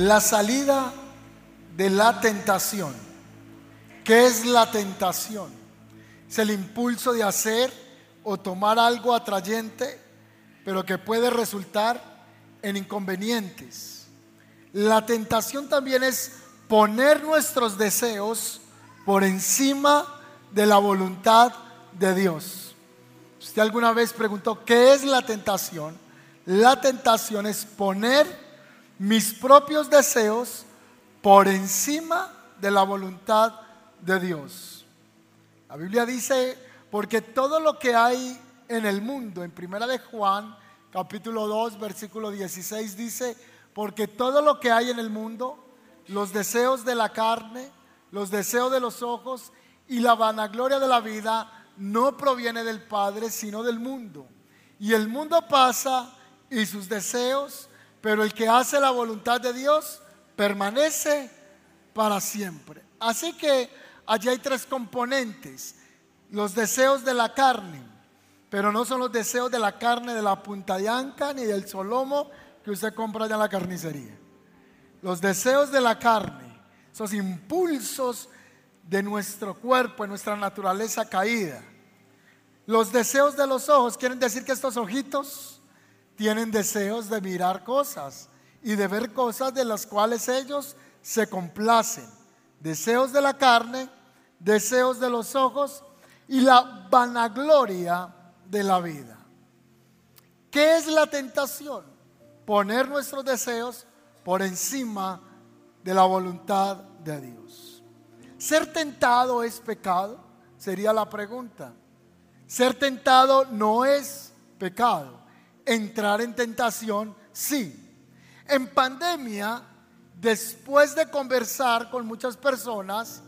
La salida de la tentación. ¿Qué es la tentación? Es el impulso de hacer o tomar algo atrayente, pero que puede resultar en inconvenientes. La tentación también es poner nuestros deseos por encima de la voluntad de Dios. ¿Usted alguna vez preguntó qué es la tentación? La tentación es poner mis propios deseos por encima de la voluntad de Dios. La Biblia dice, porque todo lo que hay en el mundo, en Primera de Juan, capítulo 2, versículo 16 dice, porque todo lo que hay en el mundo, los deseos de la carne, los deseos de los ojos y la vanagloria de la vida no proviene del Padre, sino del mundo. Y el mundo pasa y sus deseos, pero el que hace la voluntad de Dios permanece para siempre. Así que allí hay tres componentes. Los deseos de la carne, pero no son los deseos de la carne de la punta de anca ni del solomo que usted compra allá en la carnicería. Los deseos de la carne, esos impulsos de nuestro cuerpo, de nuestra naturaleza caída. Los deseos de los ojos quieren decir que estos ojitos tienen deseos de mirar cosas y de ver cosas de las cuales ellos se complacen. Deseos de la carne, deseos de los ojos y la vanagloria de la vida. ¿Qué es la tentación? Poner nuestros deseos por encima de la voluntad de Dios. ¿Ser tentado es pecado? Sería la pregunta. Ser tentado no es pecado. Entrar en tentación sí. En pandemia, después de conversar con muchas personas,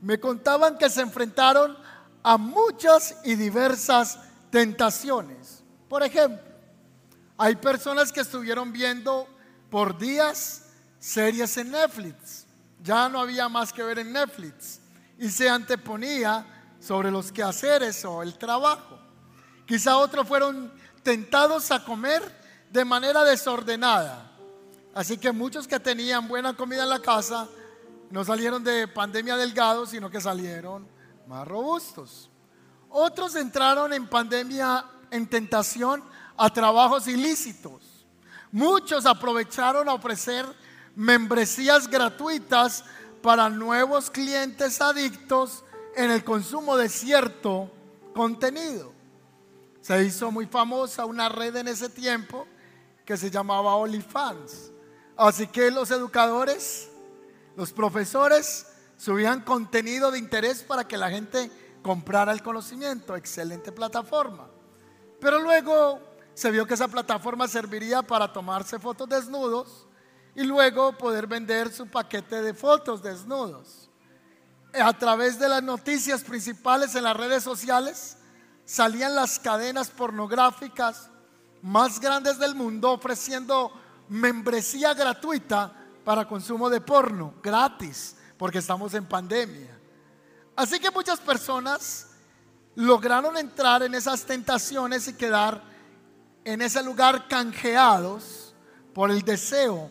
me contaban que se enfrentaron a muchas y diversas tentaciones. Por ejemplo, hay personas que estuvieron viendo por días series en Netflix. Ya no había más que ver en Netflix. Y se anteponía sobre los quehaceres o el trabajo. Quizá otros fueron tentados a comer de manera desordenada. Así que muchos que tenían buena comida en la casa no salieron de pandemia delgados, sino que salieron más robustos. Otros entraron en pandemia en tentación a trabajos ilícitos. Muchos aprovecharon a ofrecer membresías gratuitas para nuevos clientes adictos en el consumo de cierto contenido. Se hizo muy famosa una red en ese tiempo que se llamaba OnlyFans. Así que los educadores, los profesores subían contenido de interés para que la gente comprara el conocimiento. Excelente plataforma. Pero luego se vio que esa plataforma serviría para tomarse fotos desnudos y luego poder vender su paquete de fotos desnudos. A través de las noticias principales en las redes sociales salían las cadenas pornográficas más grandes del mundo ofreciendo membresía gratuita para consumo de porno, gratis, porque estamos en pandemia. Así que muchas personas lograron entrar en esas tentaciones y quedar en ese lugar canjeados por el deseo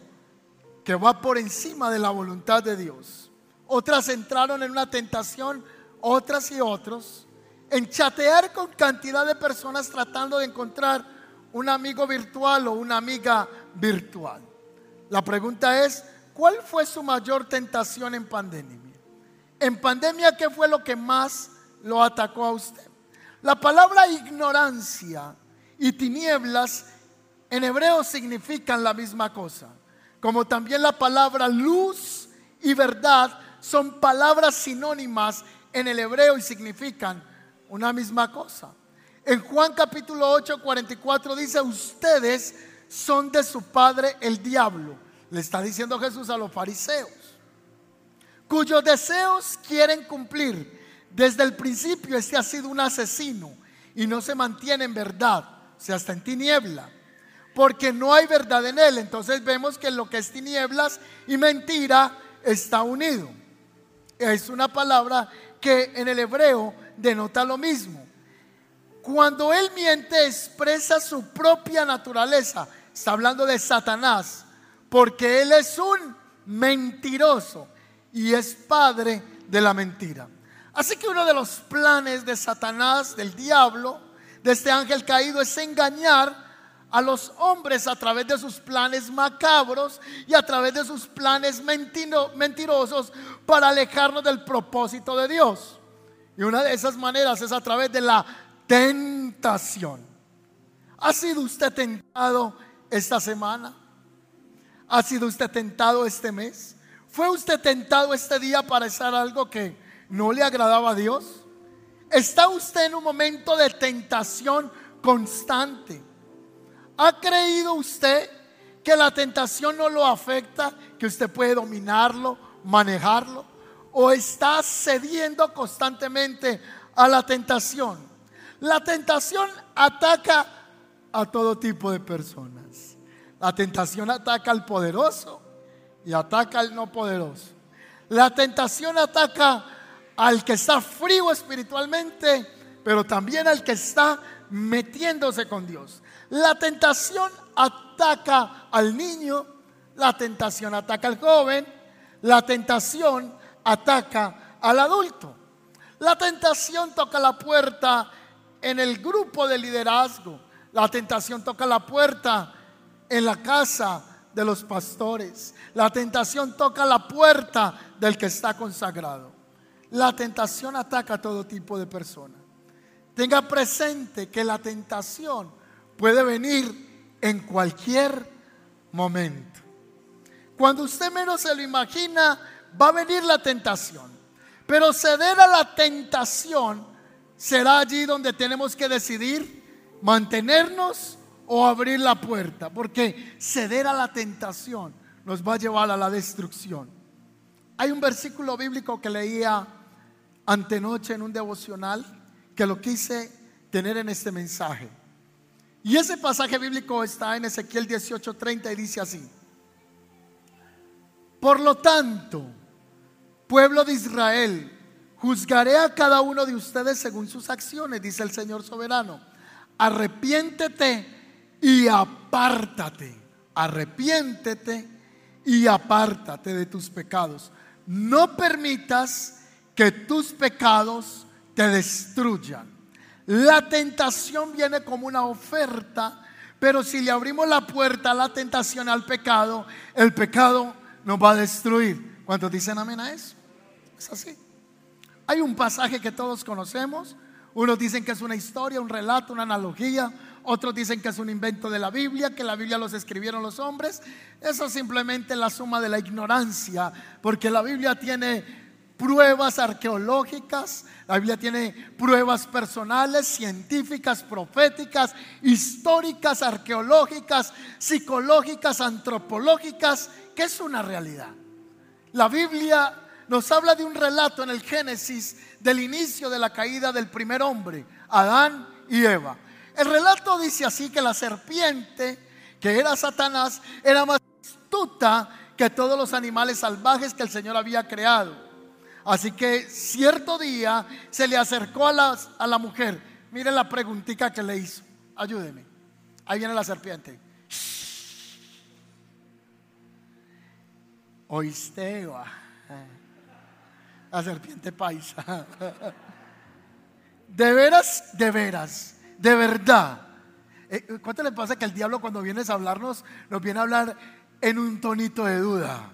que va por encima de la voluntad de Dios. Otras entraron en una tentación, otras y otros, en chatear con cantidad de personas tratando de encontrar un amigo virtual o una amiga virtual. La pregunta es, ¿cuál fue su mayor tentación en pandemia? En pandemia, ¿qué fue lo que más lo atacó a usted? La palabra ignorancia y tinieblas en hebreo significan la misma cosa. Como también la palabra luz y verdad son palabras sinónimas en el hebreo y significan una misma cosa. En Juan capítulo 8, 44 dice, ustedes son de su padre el diablo. Le está diciendo Jesús a los fariseos, cuyos deseos quieren cumplir. Desde el principio este ha sido un asesino y no se mantiene en verdad sea, está en tiniebla. Porque no hay verdad en él. Entonces vemos que lo que es tinieblas y mentira está unido. Es una palabra que en el hebreo denota lo mismo. Cuando él miente expresa su propia naturaleza. Está hablando de Satanás. porque Él es un mentiroso y es padre de la mentira. Así que uno de los planes de Satanás, del diablo, de este ángel caído, es engañar a los hombres a través de sus planes macabros y a través de sus planes mentirosos para alejarnos del propósito de Dios. Y una de esas maneras es a través de la tentación. ¿Ha sido usted tentado esta semana? ¿Ha sido usted tentado este mes? ¿Fue usted tentado este día para hacer algo que no le agradaba a Dios? ¿Está usted en un momento de tentación constante? ¿Ha creído usted que la tentación no lo afecta, que usted puede dominarlo, manejarlo? ¿O está cediendo constantemente a la tentación? La tentación ataca a todo tipo de personas. La tentación ataca al poderoso y ataca al no poderoso. La tentación ataca al que está frío espiritualmente, pero también al que está metiéndose con Dios. La tentación ataca al niño, la tentación ataca al joven, la tentación ataca al adulto. La tentación toca la puerta en el grupo de liderazgo. La tentación toca la puerta en la casa de los pastores. La tentación toca la puerta del que está consagrado. La tentación ataca a todo tipo de personas. Tenga presente que la tentación puede venir en cualquier momento. Cuando usted menos se lo imagina, va a venir la tentación. Pero ceder a la tentación será allí donde tenemos que decidir mantenernos o abrir la puerta, porque ceder a la tentación nos va a llevar a la destrucción. Hay un versículo bíblico que leía antenoche en un devocional que lo quise tener en este mensaje. Y ese pasaje bíblico está en Ezequiel 18:30 y dice así: Por lo tanto, pueblo de Israel, juzgaré a cada uno de ustedes según sus acciones, dice el Señor soberano. Arrepiéntete y apártate. Arrepiéntete y apártate de tus pecados. No permitas que tus pecados te destruyan. La tentación viene como una oferta, pero si le abrimos la puerta a la tentación, al pecado, el pecado nos va a destruir. ¿Cuántos dicen amén a eso? Es así. Hay un pasaje que todos conocemos. Unos dicen que es una historia, un relato, una analogía. Otros dicen que es un invento de la Biblia, que la Biblia los escribieron los hombres. Eso es simplemente la suma de la ignorancia, porque la Biblia tiene pruebas arqueológicas, la Biblia tiene pruebas personales, científicas, proféticas, históricas, arqueológicas, psicológicas, antropológicas, que es una realidad. La Biblia nos habla de un relato en el Génesis del inicio de la caída del primer hombre, Adán y Eva. El relato dice así que la serpiente, que era Satanás, era más astuta que todos los animales salvajes que el Señor había creado. Así que cierto día se le acercó a la, a la mujer. Miren la preguntita que le hizo. Ayúdeme. Ahí viene la serpiente. Oíste, la serpiente paisa. De veras, de veras de verdad. Eh, ¿Cuánto le pasa que el diablo cuando vienes a hablarnos nos viene a hablar en un tonito de duda?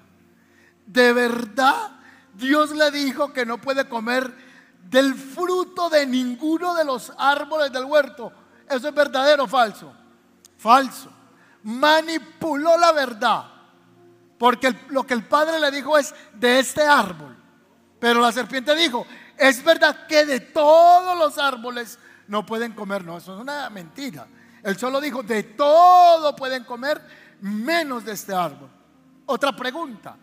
De verdad, Dios le dijo que no puede comer del fruto de ninguno de los árboles del huerto. ¿Eso es verdadero o falso? Falso. Manipuló la verdad. Porque lo que el padre le dijo es de este árbol. Pero la serpiente dijo, es verdad que de todos los árboles no pueden comer. No, eso es una mentira. Él solo dijo, de todo pueden comer, menos de este árbol. Otra pregunta.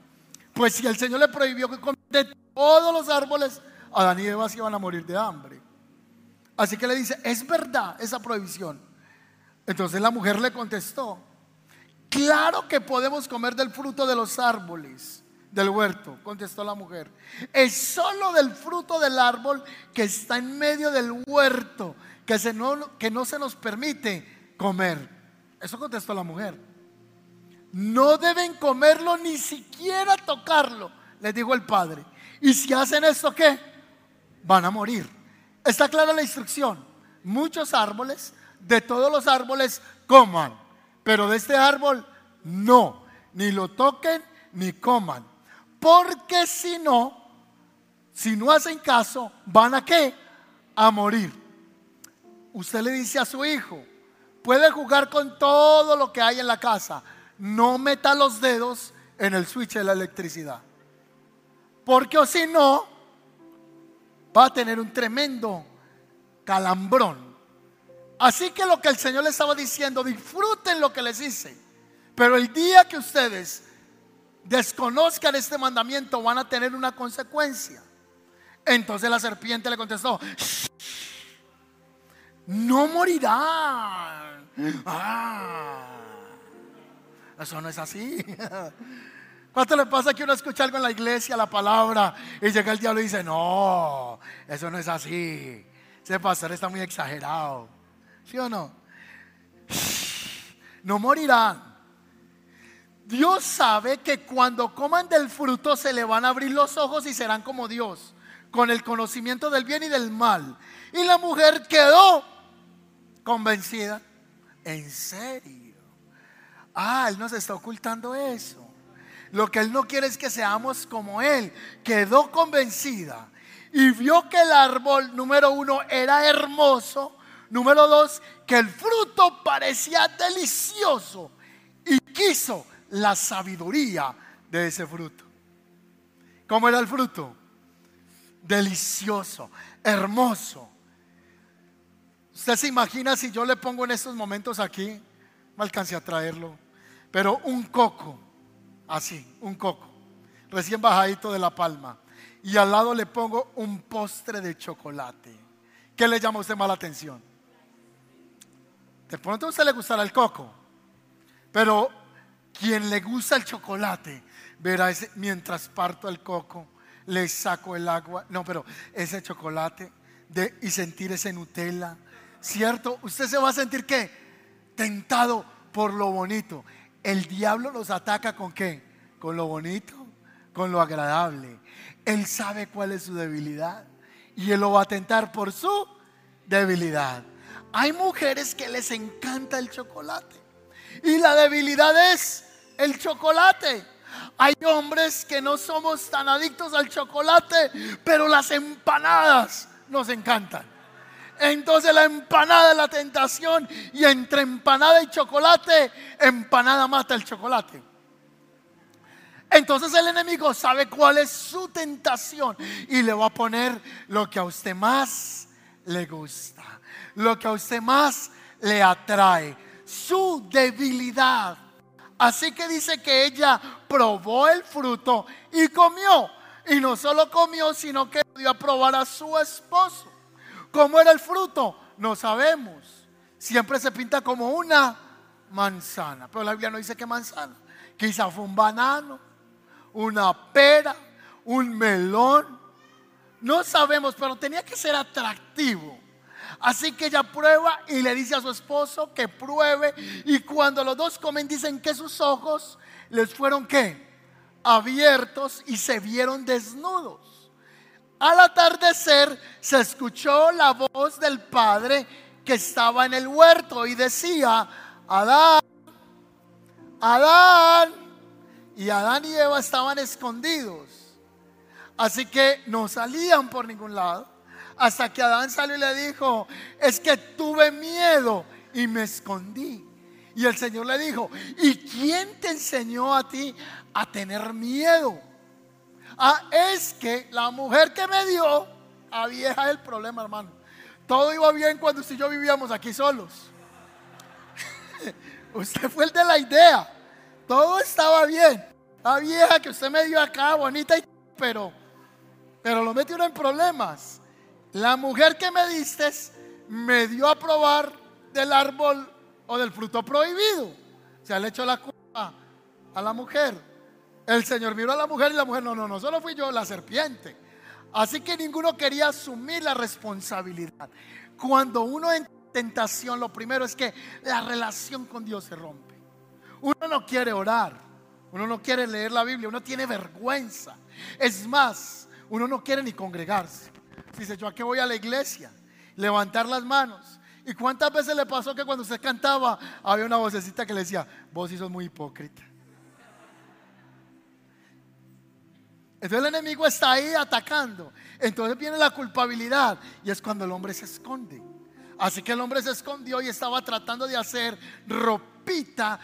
Pues si el Señor le prohibió que comiera de todos los árboles, Adán y Eva se iban a morir de hambre. Así que le dice, es verdad esa prohibición. Entonces la mujer le contestó, claro que podemos comer del fruto de los árboles del huerto, contestó la mujer. Es solo del fruto del árbol que está en medio del huerto que, no, que no se nos permite comer. Eso contestó la mujer. no deben comerlo ni siquiera tocarlo, les dijo el padre. Y si hacen esto, ¿qué? Van a morir. Está clara la instrucción. Muchos árboles, de todos los árboles, coman. Pero de este árbol, no. Ni lo toquen ni coman. Porque si no, si no hacen caso, van a qué? A morir. Usted le dice a su hijo, puede jugar con todo lo que hay en la casa, no meta los dedos en el switch de la electricidad. Porque o si no, va a tener un tremendo calambrón. Así que lo que el Señor le estaba diciendo, disfruten lo que les hice. Pero el día que ustedes desconozcan este mandamiento van a tener una consecuencia. Entonces la serpiente le contestó, no morirán. Ah, eso no es así. ¿Cuánto le pasa que uno escucha algo en la iglesia, la palabra, y llega el diablo y dice, no, eso no es así. Ese pastor está muy exagerado. ¿Sí o no? No morirán. Dios sabe que cuando coman del fruto se le van a abrir los ojos y serán como Dios, con el conocimiento del bien y del mal. Y la mujer quedó convencida. ¿En serio? Ah, Él nos está ocultando eso. Lo que Él no quiere es que seamos como Él. Quedó convencida y vio que el árbol, número uno, era hermoso. Número dos, que el fruto parecía delicioso. Y quiso la sabiduría de ese fruto. ¿Cómo era el fruto? Delicioso, hermoso. Usted se imagina si yo le pongo en estos momentos aquí, no alcancé a traerlo, pero un coco Así, un coco, recién bajadito de la palma. Y al lado le pongo un postre de chocolate. ¿Qué le llama a usted más la atención? De pronto a usted le gustará el coco, pero quien le gusta el chocolate, verá mientras parto el coco, le saco el agua, no, pero ese chocolate de, y sentir ese Nutella, ¿cierto? Usted se va a sentir que tentado por lo bonito. El diablo nos ataca con qué? Con lo bonito, con lo agradable. Él sabe cuál es su debilidad y él lo va a tentar por su debilidad. Hay mujeres que les encanta el chocolate y la debilidad es el chocolate. Hay hombres que no somos tan adictos al chocolate, pero las empanadas nos encantan. Entonces la empanada es la tentación y entre empanada y chocolate, empanada mata el chocolate. Entonces el enemigo sabe cuál es su tentación y le va a poner lo que a usted más le gusta, lo que a usted más le atrae, su debilidad. Así que dice que ella probó el fruto y comió. Y no solo comió, sino que dio a probar a su esposo. ¿Cómo era el fruto? No sabemos. Siempre se pinta como una manzana. Pero la Biblia no dice qué manzana. Quizá fue un banano, una pera, un melón. No sabemos, pero tenía que ser atractivo. Así que ella prueba y le dice a su esposo que pruebe. Y cuando los dos comen, dicen que sus ojos les fueron qué? Abiertos y se vieron desnudos. Al atardecer se escuchó la voz del padre que estaba en el huerto y decía, Adán, Adán. Y Adán y Eva estaban escondidos. Así que no salían por ningún lado. Hasta que Adán salió y le dijo, es que tuve miedo y me escondí. Y el Señor le dijo, ¿y quién te enseñó a ti a tener miedo? Ah, es que la mujer que me dio, a vieja el problema, hermano. Todo iba bien cuando usted y yo vivíamos aquí solos. usted fue el de la idea. Todo estaba bien. La vieja que usted me dio acá, bonita, y, pero, pero lo metió en problemas. La mujer que me diste me dio a probar del árbol o del fruto prohibido. Se le echó la culpa a la mujer. El Señor miró a la mujer y la mujer, no, no, no, solo fui yo, la serpiente. Así que ninguno quería asumir la responsabilidad. Cuando uno en tentación, lo primero es que la relación con Dios se rompe. Uno no quiere orar, uno no quiere leer la Biblia, uno tiene vergüenza. Es más, uno no quiere ni congregarse. Dice, yo a qué voy a la iglesia, levantar las manos. ¿Y cuántas veces le pasó que cuando usted cantaba había una vocecita que le decía, vos sí sos muy hipócrita? Entonces el enemigo está ahí atacando. Entonces viene la culpabilidad y es cuando el hombre se esconde. Así que el hombre se escondió y estaba tratando de hacer ropita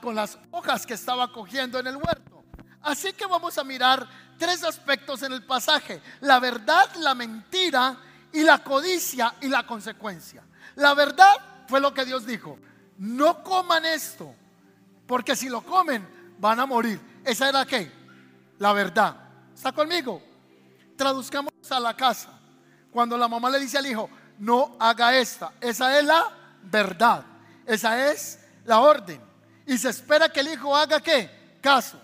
con las hojas que estaba cogiendo en el huerto. Así que vamos a mirar tres aspectos en el pasaje. La verdad, la mentira y la codicia y la consecuencia. La verdad fue lo que Dios dijo. No coman esto, porque si lo comen van a morir. Esa era qué? La verdad. ¿Está conmigo? Traduzcamos a la casa. Cuando la mamá le dice al hijo, no haga esta. Esa es la verdad. Esa es la orden. Y se espera que el hijo haga qué? Caso.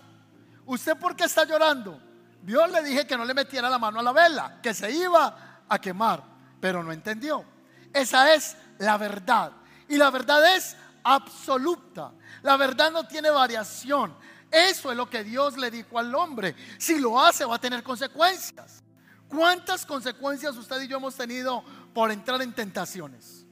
¿Usted por qué está llorando? Dios le dije que no le metiera la mano a la vela, que se iba a quemar, pero no entendió. Esa es la verdad. Y la verdad es absoluta. La verdad no tiene variación. Eso es lo que Dios le dijo al hombre. Si lo hace va a tener consecuencias. ¿Cuántas consecuencias usted y yo hemos tenido por entrar en tentaciones?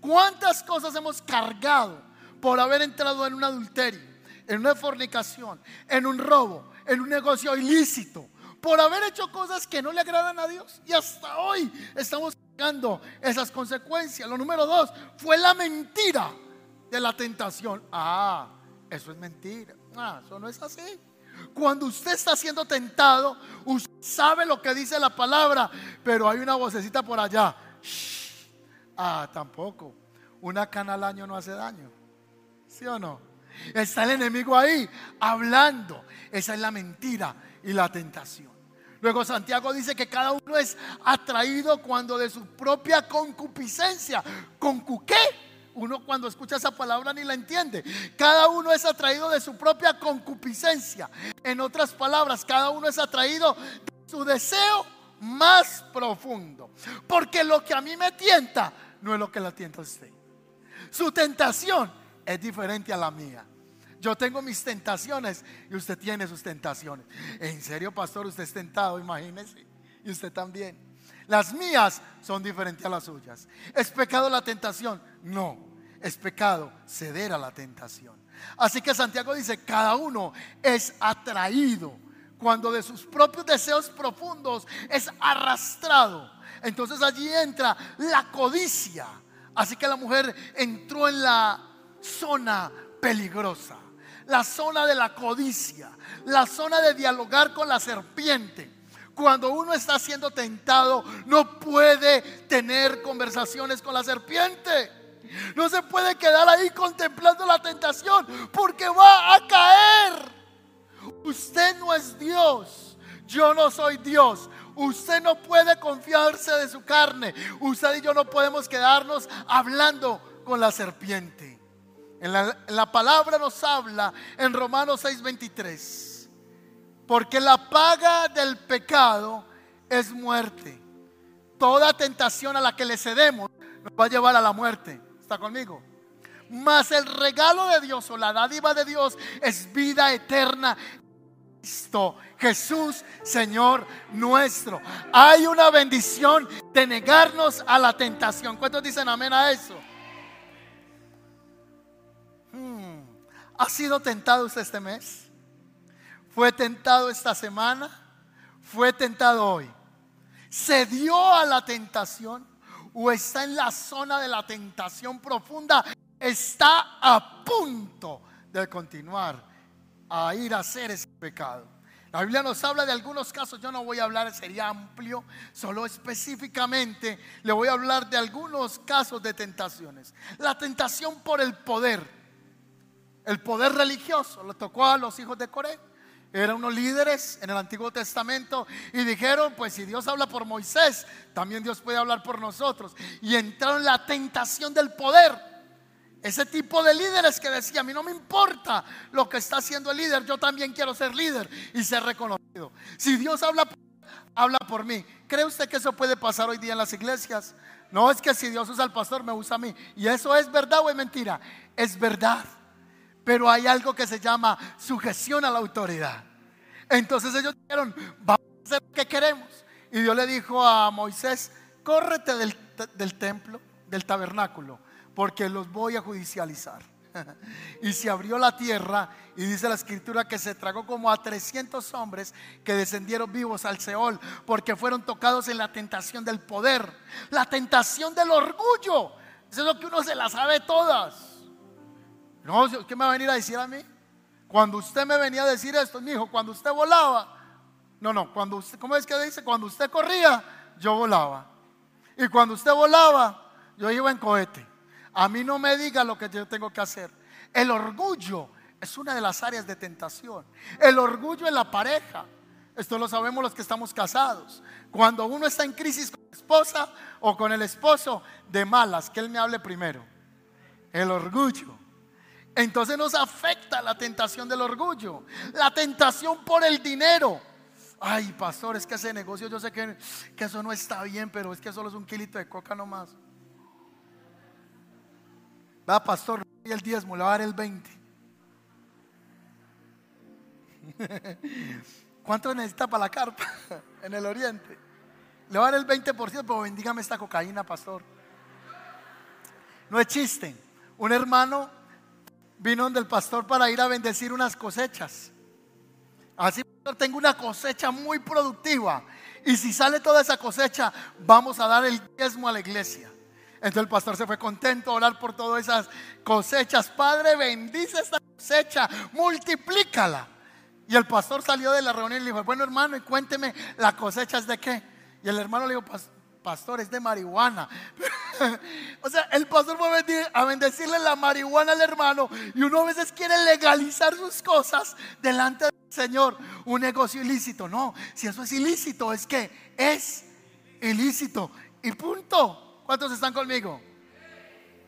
¿Cuántas cosas hemos cargado por haber entrado en un adulterio, en una fornicación, en un robo, en un negocio ilícito? Por haber hecho cosas que no le agradan a Dios. Y hasta hoy estamos cargando esas consecuencias. Lo número dos fue la mentira de la tentación. Ah, eso es mentira. Ah, eso no es así. Cuando usted está siendo tentado, usted sabe lo que dice la palabra, pero hay una vocecita por allá. Ah, tampoco. Una cana al año no hace daño. ¿Sí o no? Está el enemigo ahí hablando. Esa es la mentira y la tentación. Luego Santiago dice que cada uno es atraído cuando de su propia concupiscencia. ¿Con qué? Uno cuando escucha esa palabra ni la entiende. Cada uno es atraído de su propia concupiscencia. En otras palabras, cada uno es atraído de su deseo más profundo. Porque lo que a mí me tienta no es lo que la tienta a usted. Su tentación es diferente a la mía. Yo tengo mis tentaciones y usted tiene sus tentaciones. En serio, pastor, usted es tentado, imagínese. Y usted también. Las mías son diferentes a las suyas. ¿Es pecado la tentación? No, es pecado ceder a la tentación. Así que Santiago dice, cada uno es atraído cuando de sus propios deseos profundos es arrastrado. Entonces allí entra la codicia. Así que la mujer entró en la zona peligrosa, la zona de la codicia, la zona de dialogar con la serpiente cuando uno está siendo tentado, no puede tener conversaciones con la serpiente. No se puede quedar ahí contemplando la tentación porque va a caer. Usted no es Dios. Yo no soy Dios. Usted no puede confiarse de su carne. Usted y yo no podemos quedarnos hablando con la serpiente. La, la palabra nos habla en Romanos 6:23 porque la paga del pecado es muerte. Toda tentación a la que le cedemos nos va a llevar a la muerte. ¿Está conmigo? Mas el regalo de Dios o la dádiva de Dios es vida eterna. Cristo, Jesús, Señor nuestro. Hay una bendición de negarnos a la tentación. ¿Cuántos dicen amén a eso? ¿Ha sido tentado usted este mes? Fue tentado esta semana, fue tentado hoy. ¿Se dio a la tentación o está en la zona de la tentación profunda? Está a punto de continuar a ir a hacer ese pecado. La Biblia nos habla de algunos casos, yo no voy a hablar, sería amplio, solo específicamente le voy a hablar de algunos casos de tentaciones. La tentación por el poder, el poder religioso, lo tocó a los hijos de Corea eran unos líderes en el Antiguo Testamento y dijeron, pues si Dios habla por Moisés, también Dios puede hablar por nosotros. Y entraron en la tentación del poder. Ese tipo de líderes que decía, a mí no me importa lo que está haciendo el líder, yo también quiero ser líder y ser reconocido. Si Dios habla, habla por mí. ¿Cree usted que eso puede pasar hoy día en las iglesias? No es que si Dios usa al pastor, me usa a mí. ¿Y eso es verdad o es mentira? Es verdad. Pero hay algo que se llama sujeción a la autoridad. Entonces ellos dijeron, vamos a hacer lo que queremos. Y Dios le dijo a Moisés, córrete del, del templo, del tabernáculo, porque los voy a judicializar. y se abrió la tierra y dice la escritura que se tragó como a 300 hombres que descendieron vivos al Seol porque fueron tocados en la tentación del poder, la tentación del orgullo. Eso es lo que uno se la sabe todas. No, ¿qué me va a venir a decir a mí? Cuando usted me venía a decir esto, mi hijo, cuando usted volaba, no, no, cuando usted, ¿cómo es que dice? Cuando usted corría, yo volaba. Y cuando usted volaba, yo iba en cohete. A mí no me diga lo que yo tengo que hacer. El orgullo es una de las áreas de tentación. El orgullo en la pareja. Esto lo sabemos los que estamos casados. Cuando uno está en crisis con la esposa o con el esposo, de malas, que él me hable primero. El orgullo. Entonces nos afecta la tentación del orgullo. La tentación por el dinero. Ay, pastor, es que ese negocio yo sé que, que eso no está bien, pero es que solo es un kilito de coca nomás. Va, pastor, y el diezmo, le va a dar el 20. ¿Cuánto necesita para la carpa en el oriente? Le va a dar el 20%, pero bendígame esta cocaína, pastor. No es chiste. Un hermano vino donde el pastor para ir a bendecir unas cosechas. Así, tengo una cosecha muy productiva. Y si sale toda esa cosecha, vamos a dar el diezmo a la iglesia. Entonces el pastor se fue contento a orar por todas esas cosechas. Padre, bendice esta cosecha, multiplícala. Y el pastor salió de la reunión y le dijo, bueno hermano, y cuénteme, ¿la cosecha es de qué? Y el hermano le dijo, pastor, es de marihuana. o sea, el pastor fue a bendecirle la marihuana al hermano y uno a veces quiere legalizar sus cosas delante del Señor. Un negocio ilícito. No, si eso es ilícito, es que es ilícito. Y punto. ¿Cuántos están conmigo?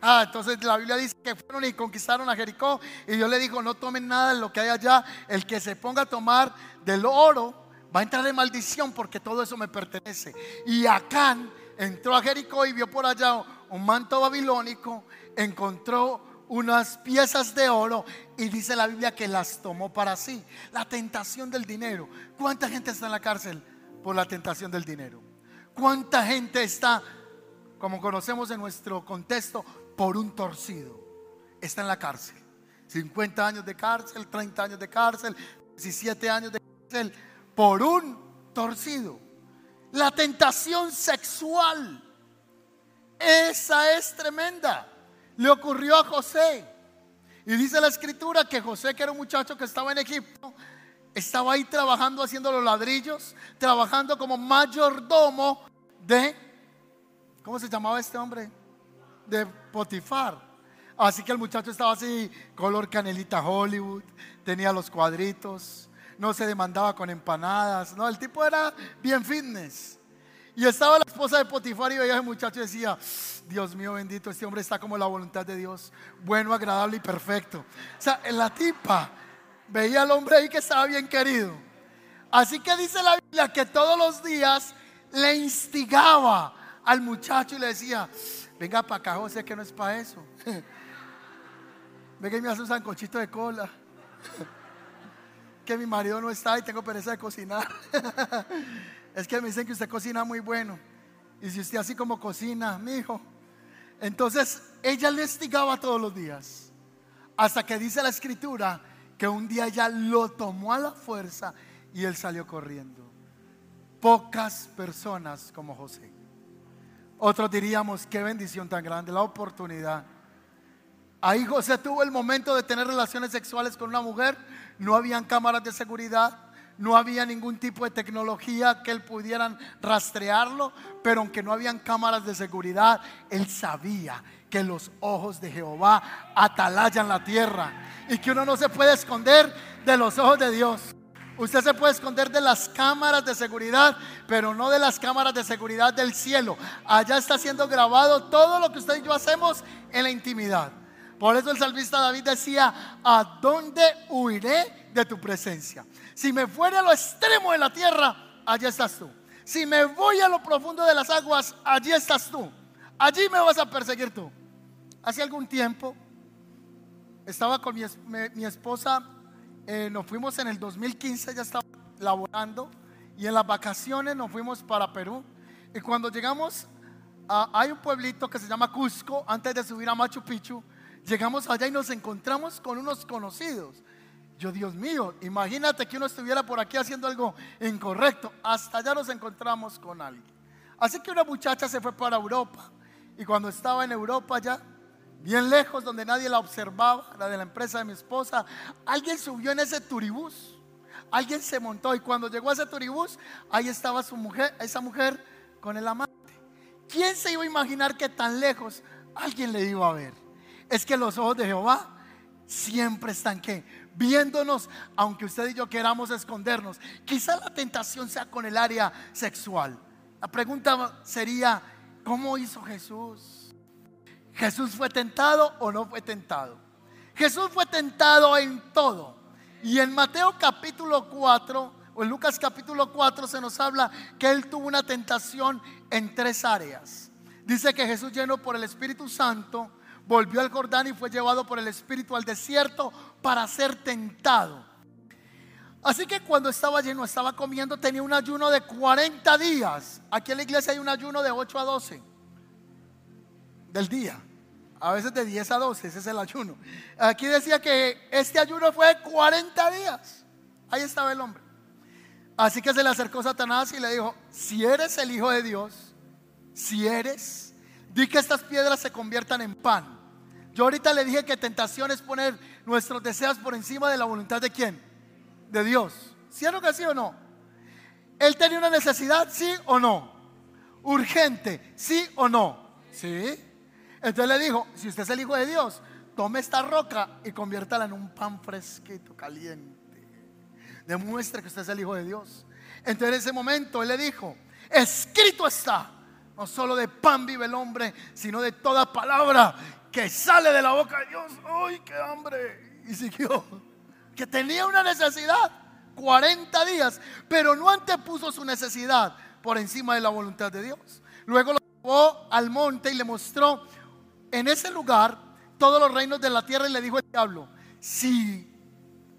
Ah, entonces la Biblia dice que fueron y conquistaron a Jericó y Dios le dijo, no tomen nada de lo que hay allá, el que se ponga a tomar del oro va a entrar en maldición porque todo eso me pertenece. Y Acán entró a Jericó y vio por allá un manto babilónico, encontró unas piezas de oro y dice la Biblia que las tomó para sí. La tentación del dinero. ¿Cuánta gente está en la cárcel por la tentación del dinero? ¿Cuánta gente está como conocemos en nuestro contexto, por un torcido. Está en la cárcel. 50 años de cárcel, 30 años de cárcel, 17 años de cárcel, por un torcido. La tentación sexual, esa es tremenda. Le ocurrió a José. Y dice la escritura que José, que era un muchacho que estaba en Egipto, estaba ahí trabajando haciendo los ladrillos, trabajando como mayordomo de ¿Cómo se llamaba este hombre? De Potifar. Así que el muchacho estaba así, color canelita Hollywood, tenía los cuadritos, no se demandaba con empanadas, no, el tipo era bien fitness. Y estaba la esposa de Potifar y veía ese muchacho y decía, Dios mío bendito, este hombre está como la voluntad de Dios, bueno, agradable y perfecto. O sea, la tipa veía al hombre ahí que estaba bien querido. Así que dice la Biblia que todos los días le instigaba al muchacho y le decía, venga para acá José que no es para eso. venga y me hace un sancochito de cola. que mi marido no está y tengo pereza de cocinar. es que me dicen que usted cocina muy bueno. Y si usted así como cocina, mi hijo. Entonces ella le estigaba todos los días. Hasta que dice la escritura que un día ella lo tomó a la fuerza y él salió corriendo. Pocas personas como José. Otros diríamos, qué bendición tan grande, la oportunidad. Ahí José tuvo el momento de tener relaciones sexuales con una mujer. No habían cámaras de seguridad, no había ningún tipo de tecnología que él pudieran rastrearlo, pero aunque no habían cámaras de seguridad, él sabía que los ojos de Jehová atalayan la tierra y que uno no se puede esconder de los ojos de Dios. Usted se puede esconder de las cámaras de seguridad, pero no de las cámaras de seguridad del cielo. Allá está siendo grabado todo lo que usted y yo hacemos en la intimidad. Por eso el salmista David decía, ¿a dónde huiré de tu presencia? Si me fuere a lo extremo de la tierra, allá estás tú. Si me voy a lo profundo de las aguas, allí estás tú. Allí me vas a perseguir tú. Hace algún tiempo estaba con mi, mi esposa, eh, nos fuimos en el 2015, ya estaba laborando, y en las vacaciones nos fuimos para Perú. Y cuando llegamos, a, hay un pueblito que se llama Cusco, antes de subir a Machu Picchu, llegamos allá y nos encontramos con unos conocidos. Yo, Dios mío, imagínate que uno estuviera por aquí haciendo algo incorrecto. Hasta allá nos encontramos con alguien. Así que una muchacha se fue para Europa. Y cuando estaba en Europa ya, bien lejos, donde nadie la observaba, la de la empresa de mi esposa, alguien subió en ese turibús. Alguien se montó y cuando llegó a ese turibús, ahí estaba su mujer, esa mujer con el amante. ¿Quién se iba a imaginar que tan lejos alguien le iba a ver? Es que los ojos de Jehová siempre están que viéndonos, aunque usted y yo queramos escondernos. Quizá la tentación sea con el área sexual. La pregunta sería, ¿cómo hizo Jesús? ¿Jesús fue tentado o no fue tentado? Jesús fue tentado en todo. Y en Mateo capítulo 4 o en Lucas capítulo 4 se nos habla que él tuvo una tentación en tres áreas. Dice que Jesús lleno por el Espíritu Santo volvió al Jordán y fue llevado por el Espíritu al desierto para ser tentado. Así que cuando estaba lleno, estaba comiendo, tenía un ayuno de 40 días. Aquí en la iglesia hay un ayuno de 8 a 12 del día. A veces de 10 a 12, ese es el ayuno. Aquí decía que este ayuno fue de 40 días. Ahí estaba el hombre. Así que se le acercó Satanás y le dijo, si eres el Hijo de Dios, si eres, di que estas piedras se conviertan en pan. Yo ahorita le dije que tentación es poner nuestros deseos por encima de la voluntad de quién? De Dios. ¿Cierto que sí o no? Él tenía una necesidad, sí o no. Urgente, sí o no. Sí. Entonces le dijo, si usted es el hijo de Dios, tome esta roca y conviértala en un pan fresquito, caliente. Demuestre que usted es el hijo de Dios. Entonces en ese momento él le dijo, escrito está, no solo de pan vive el hombre, sino de toda palabra que sale de la boca de Dios. ¡Ay, qué hambre! Y siguió. Que tenía una necesidad. 40 días. Pero no antepuso su necesidad por encima de la voluntad de Dios. Luego lo llevó al monte y le mostró en ese lugar todos los reinos de la tierra y le dijo el diablo, si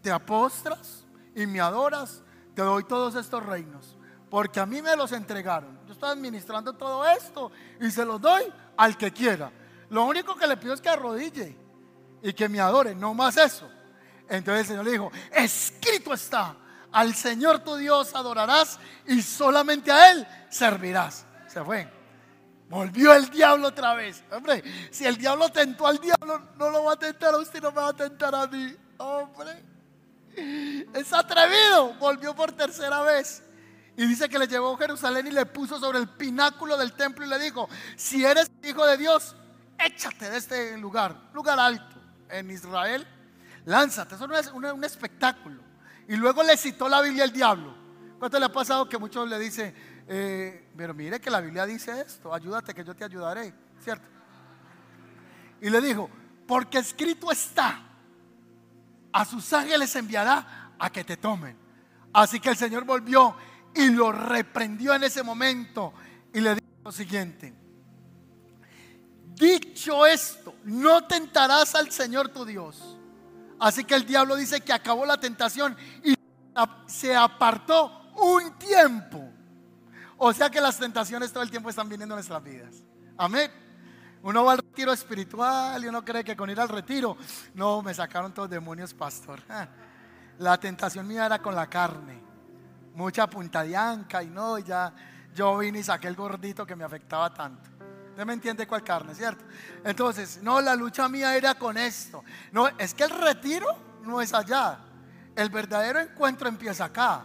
te apostras y me adoras, te doy todos estos reinos. Porque a mí me los entregaron. Yo estoy administrando todo esto y se los doy al que quiera. Lo único que le pido es que arrodille y que me adore, no más eso. Entonces el Señor le dijo, escrito está, al Señor tu Dios adorarás y solamente a Él servirás. Se fue. Volvió el diablo otra vez. Hombre, si el diablo tentó al diablo, no lo va a tentar a usted, no me va a tentar a mí. Hombre, es atrevido. Volvió por tercera vez. Y dice que le llevó a Jerusalén y le puso sobre el pináculo del templo y le dijo, si eres hijo de Dios, échate de este lugar, lugar alto en Israel, lánzate, eso es un, espectáculo. Y luego le citó la Biblia al diablo. ¿Cuánto le ha pasado que muchos le dicen, eh, pero mire que la Biblia dice esto, ayúdate que yo te ayudaré, ¿cierto? Y le dijo, porque escrito está, a sus ángeles enviará a que te tomen. Así que el Señor volvió y lo reprendió en ese momento y le dijo lo siguiente, Dicho esto, no tentarás al Señor tu Dios. Así que el diablo dice que acabó la tentación y se apartó un tiempo. O sea que las tentaciones todo el tiempo están viniendo en nuestras vidas. Amén. Uno va al retiro espiritual y uno cree que con ir al retiro, no, me sacaron todos demonios, pastor. La tentación mía era con la carne, mucha punta de anca y no, ya yo vine y saqué el gordito que me afectaba tanto. Usted me entiende cuál carne, ¿cierto? Entonces, no, la lucha mía era con esto. No, es que el retiro no es allá. El verdadero encuentro empieza acá.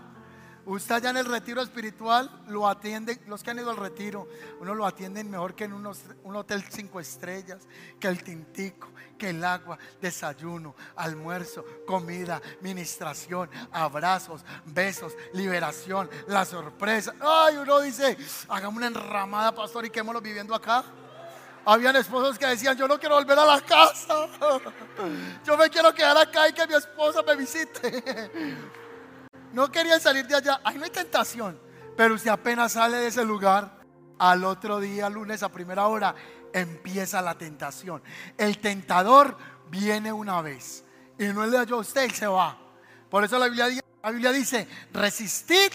Usted allá en el retiro espiritual lo atienden, los que han ido al retiro, uno lo atienden mejor que en un hotel cinco estrellas, que el tintico, que el agua, desayuno, almuerzo, comida, ministración, abrazos, besos, liberación, la sorpresa. Ay, uno dice, hagamos una enramada, pastor, y quémoslo viviendo acá. Habían esposos que decían, yo no quiero volver a la casa. Yo me quiero quedar acá y que mi esposa me visite. No querían salir de allá. Ahí no hay tentación. Pero usted apenas sale de ese lugar, al otro día, lunes a primera hora, empieza la tentación. El tentador viene una vez. Y no le halló a usted y se va. Por eso la Biblia, la Biblia dice, resistid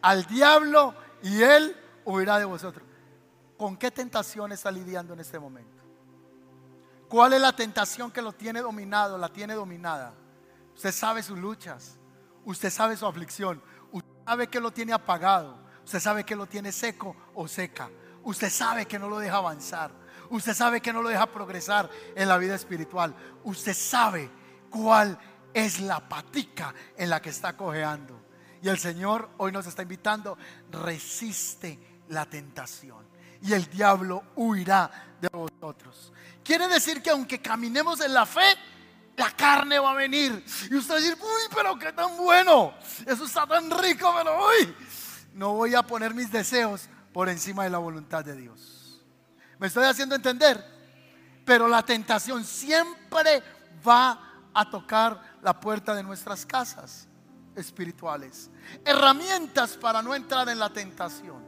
al diablo y él huirá de vosotros. ¿Con qué tentación está lidiando en este momento? ¿Cuál es la tentación que lo tiene dominado, la tiene dominada? Usted sabe sus luchas, usted sabe su aflicción, usted sabe que lo tiene apagado, usted sabe que lo tiene seco o seca, usted sabe que no lo deja avanzar, usted sabe que no lo deja progresar en la vida espiritual, usted sabe cuál es la patica en la que está cojeando. Y el Señor hoy nos está invitando, resiste la tentación y el diablo huirá de vosotros. Quiere decir que aunque caminemos en la fe, la carne va a venir. Y usted va a decir, uy, pero qué tan bueno. Eso está tan rico, pero uy, no voy a poner mis deseos por encima de la voluntad de Dios. ¿Me estoy haciendo entender? Pero la tentación siempre va a tocar la puerta de nuestras casas espirituales. Herramientas para no entrar en la tentación.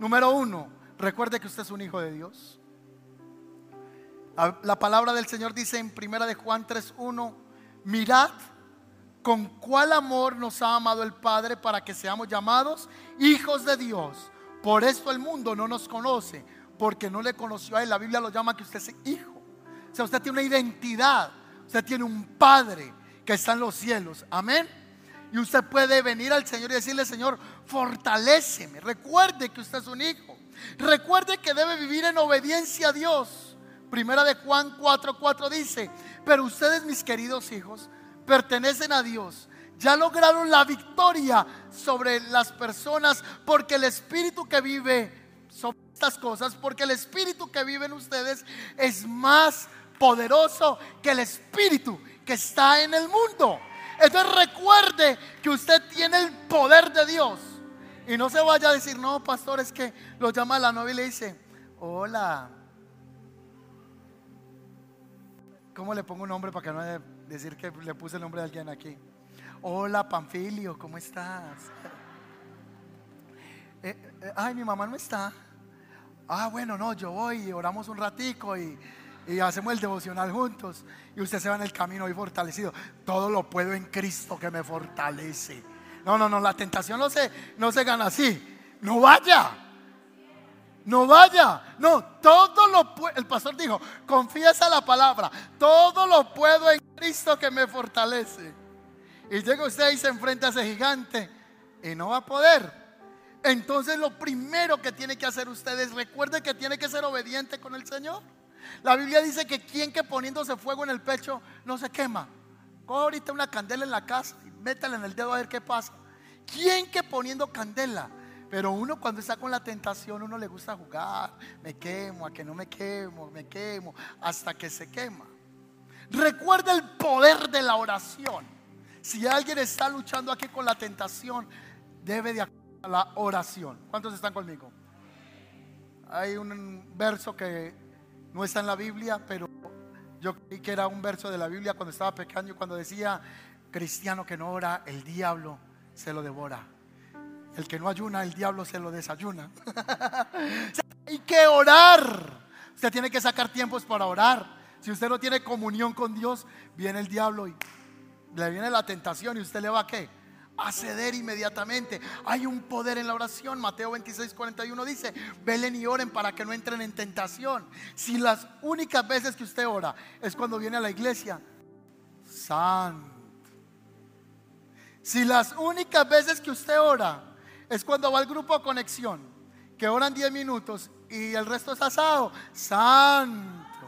Número uno, recuerde que usted es un hijo de Dios. La, palabra del Señor dice en primera de Juan 3:1, mirad con cuál amor nos ha amado el Padre para que seamos llamados hijos de Dios. Por esto el mundo no nos conoce, porque no le conoció a él. La Biblia lo llama que usted es hijo. O sea, usted tiene una identidad, usted tiene un Padre que está en los cielos. Amén. Y usted puede venir al Señor y decirle, Señor, fortaléceme. Recuerde que usted es un hijo. Recuerde que debe vivir en obediencia a Dios. Primera de Juan 4:4 dice, pero ustedes mis queridos hijos pertenecen a Dios. Ya lograron la victoria sobre las personas porque el espíritu que vive sobre estas cosas, porque el espíritu que vive en ustedes es más poderoso que el espíritu que está en el mundo. Entonces recuerde que usted tiene el poder de Dios. Y no se vaya a decir, no, pastor, es que lo llama la novia y le dice, hola. ¿Cómo le pongo un nombre para que no decir que le puse el nombre de alguien aquí? Hola, Panfilio, ¿cómo estás? Eh, eh, ay, mi mamá no está. Ah, bueno, no, yo voy y oramos un ratico y y hacemos el devocional juntos y usted se va en el camino y fortalecido. Todo lo puedo en Cristo que me fortalece. No, no, no, la tentación no se, no se gana así. No vaya. No vaya. No, todo lo puedo. El pastor dijo, confiesa la palabra. Todo lo puedo en Cristo que me fortalece. Y llega usted y se enfrenta a ese gigante y no va a poder. Entonces lo primero que tiene que hacer usted es recuerde que tiene que ser obediente con el Señor. La Biblia dice que quien que poniéndose fuego en el pecho no se quema. Coge ahorita una candela en la casa y métela en el dedo a ver qué pasa. ¿Quién que poniendo candela? Pero uno cuando está con la tentación, uno le gusta jugar. Me quemo, a que no me quemo, me quemo, hasta que se quema. Recuerda el poder de la oración. Si alguien está luchando aquí con la tentación, debe de a la oración. ¿Cuántos están conmigo? Hay un verso que no está en la Biblia, pero yo creí que era un verso de la Biblia cuando estaba pequeño, cuando decía, cristiano que no ora, el diablo se lo devora. El que no ayuna, el diablo se lo desayuna. Hay que orar. Usted tiene que sacar tiempos para orar. Si usted no tiene comunión con Dios, viene el diablo y le viene la tentación y usted le va a qué? a ceder inmediatamente. Hay un poder en la oración. Mateo 26, 41 dice, velen y oren para que no entren en tentación. Si las únicas veces que usted ora es cuando viene a la iglesia, santo. Si las únicas veces que usted ora es cuando va al grupo conexión, que oran 10 minutos y el resto es asado, santo.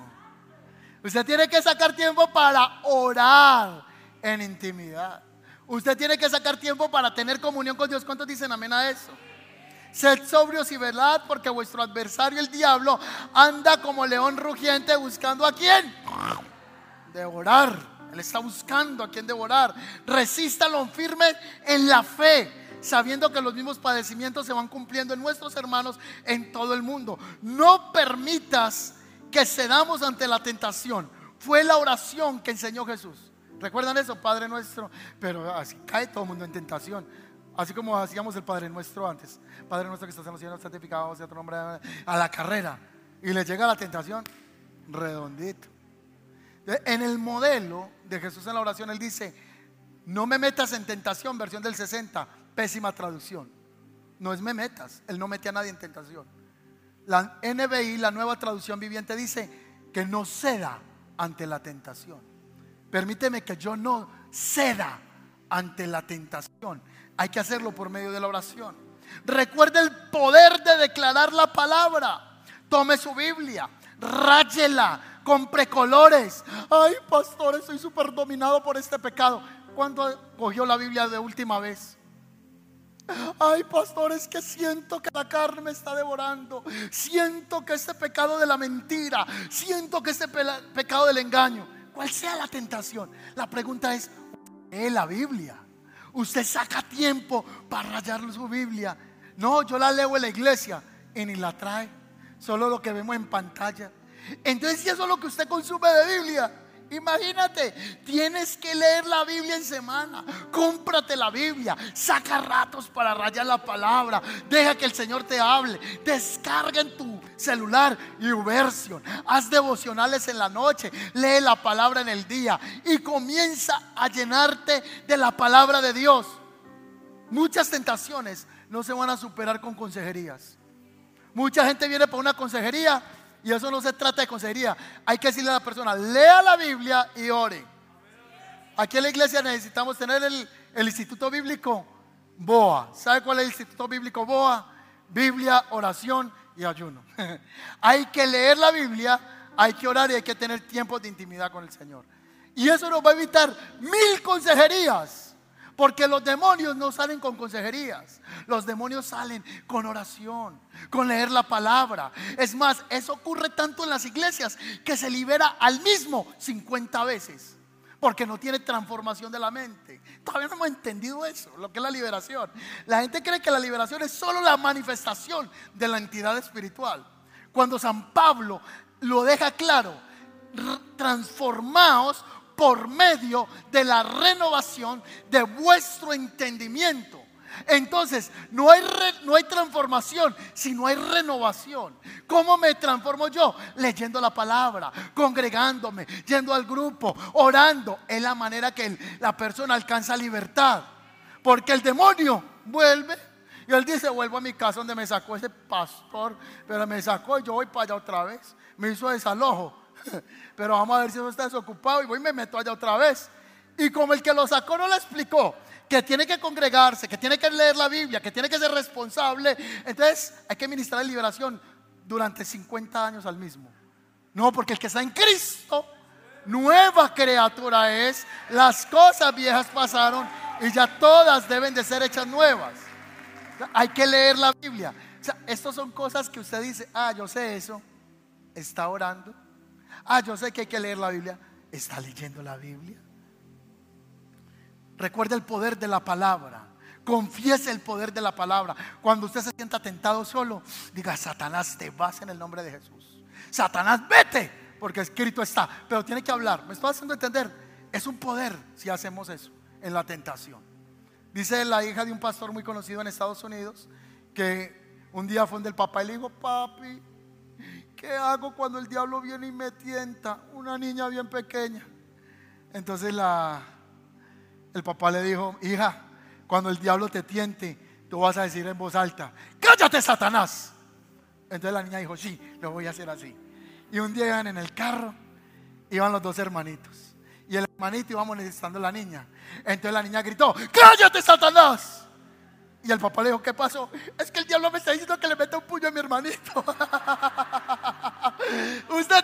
Usted tiene que sacar tiempo para orar en intimidad. Usted tiene que sacar tiempo para tener comunión con Dios. ¿Cuántos dicen amén a eso? Sed sobrios y velad porque vuestro adversario el diablo anda como león rugiente buscando a quién. Devorar. Él está buscando a quién devorar. Resístalo firme en la fe, sabiendo que los mismos padecimientos se van cumpliendo en nuestros hermanos en todo el mundo. No permitas que cedamos ante la tentación. Fue la oración que enseñó Jesús. ¿Recuerdan eso? Padre nuestro. Pero así cae todo el mundo en tentación. Así como hacíamos el Padre nuestro antes. Padre nuestro que estás en los cielos, santificado sea tu nombre a la carrera. Y le llega la tentación redondito. En el modelo de Jesús en la oración, Él dice, no me metas en tentación, versión del 60, pésima traducción. No es me metas, Él no mete a nadie en tentación. La NBI, la nueva traducción viviente, dice que no ceda ante la tentación. Permíteme que yo no ceda ante la tentación. Hay que hacerlo por medio de la oración. Recuerde el poder de declarar la palabra. Tome su Biblia, ráyela, compre colores. Ay, pastor, estoy súper dominado por este pecado. ¿Cuándo cogió la Biblia de última vez? Ay, pastor, es que siento que la carne me está devorando. Siento que este pecado de la mentira, siento que este pecado del engaño, cual sea la tentación, la pregunta es, ¿lee la Biblia? Usted saca tiempo para rayar su Biblia. No, yo la leo en la iglesia y ni la trae. Solo lo que vemos en pantalla. Entonces, si eso es lo que usted consume de Biblia, Imagínate, tienes que leer la Biblia en semana. Cómprate la Biblia. Saca ratos para rayar la palabra. Deja que el Señor te hable. Descarga en tu celular y versión. Haz devocionales en la noche. Lee la palabra en el día. Y comienza a llenarte de la palabra de Dios. Muchas tentaciones no se van a superar con consejerías. Mucha gente viene por una consejería y eso no se trata de consejería. Hay que decirle a la persona, lea la Biblia y ore. Aquí en la iglesia necesitamos tener el, Instituto Bíblico BOA. ¿Sabe cuál es el Instituto Bíblico BOA? Biblia, oración y ayuno. hay que leer la Biblia, hay que orar y hay que tener tiempo de intimidad con el Señor. Y eso nos va a evitar mil consejerías. Porque los demonios no salen con consejerías. Los demonios salen con oración, con leer la palabra. Es más, eso ocurre tanto en las iglesias que se libera al mismo 50 veces. Porque no tiene transformación de la mente. Todavía no hemos entendido eso, lo que es la liberación. La gente cree que la liberación es solo la manifestación de la entidad espiritual. Cuando San Pablo lo deja claro, transformaos por medio de la renovación de vuestro entendimiento. Entonces, no hay, no hay transformación si no hay renovación. ¿Cómo me transformo yo? Leyendo la palabra, congregándome, yendo al grupo, orando. Es la manera que la persona alcanza libertad. Porque el demonio vuelve y él dice, vuelvo a mi casa donde me sacó ese pastor, pero me sacó y yo voy para allá otra vez. Me hizo desalojo. Pero vamos a ver si no está desocupado y voy y me meto allá otra vez. Y como el que lo sacó no le explicó que tiene que congregarse, que tiene que leer la Biblia, que tiene que ser responsable, entonces hay que ministrar liberación durante 50 años al mismo. No, porque el que está en Cristo, nueva criatura es, las cosas viejas pasaron y ya todas deben de ser hechas nuevas. Hay que leer la Biblia. O sea, estas son cosas que usted dice, ah, yo sé eso, está orando, Ah, yo sé que hay que leer la Biblia. ¿Está leyendo la Biblia? Recuerda el poder de la palabra. Confiese el poder de la palabra. Cuando usted se sienta tentado solo, diga, Satanás, te vas en el nombre de Jesús. Satanás, vete, porque escrito está. Pero tiene que hablar. ¿Me estoy haciendo entender? Es un poder si hacemos eso en la tentación. Dice la hija de un pastor muy conocido en Estados Unidos que un día fue donde el papá y le dijo, papi, ¿Qué hago cuando el diablo viene y me tienta? Una niña bien pequeña. Entonces la, el papá le dijo, hija, cuando el diablo te tiente, tú vas a decir en voz alta, cállate Satanás. Entonces la niña dijo, sí, lo voy a hacer así. Y un día iban en el carro, iban los dos hermanitos. Y el hermanito iba molestando a la niña. Entonces la niña gritó, cállate Satanás. Y el papá le dijo, ¿qué pasó? Es que el diablo me está diciendo que le meta un puño a mi hermanito.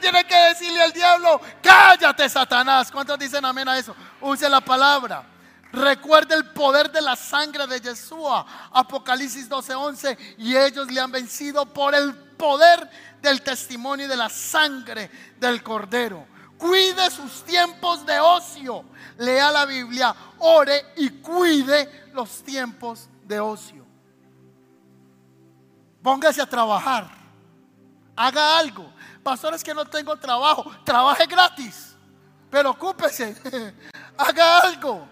Tiene que decirle al diablo, cállate Satanás. ¿Cuántos dicen amén a eso? Use la palabra. Recuerde el poder de la sangre de Yeshua. Apocalipsis 12:11. Y ellos le han vencido por el poder del testimonio y de la sangre del cordero. Cuide sus tiempos de ocio. Lea la Biblia, ore y cuide los tiempos de ocio. Póngase a trabajar. Haga algo. Pastores que no tengo trabajo, trabaje gratis. Pero ocúpese. Haga algo.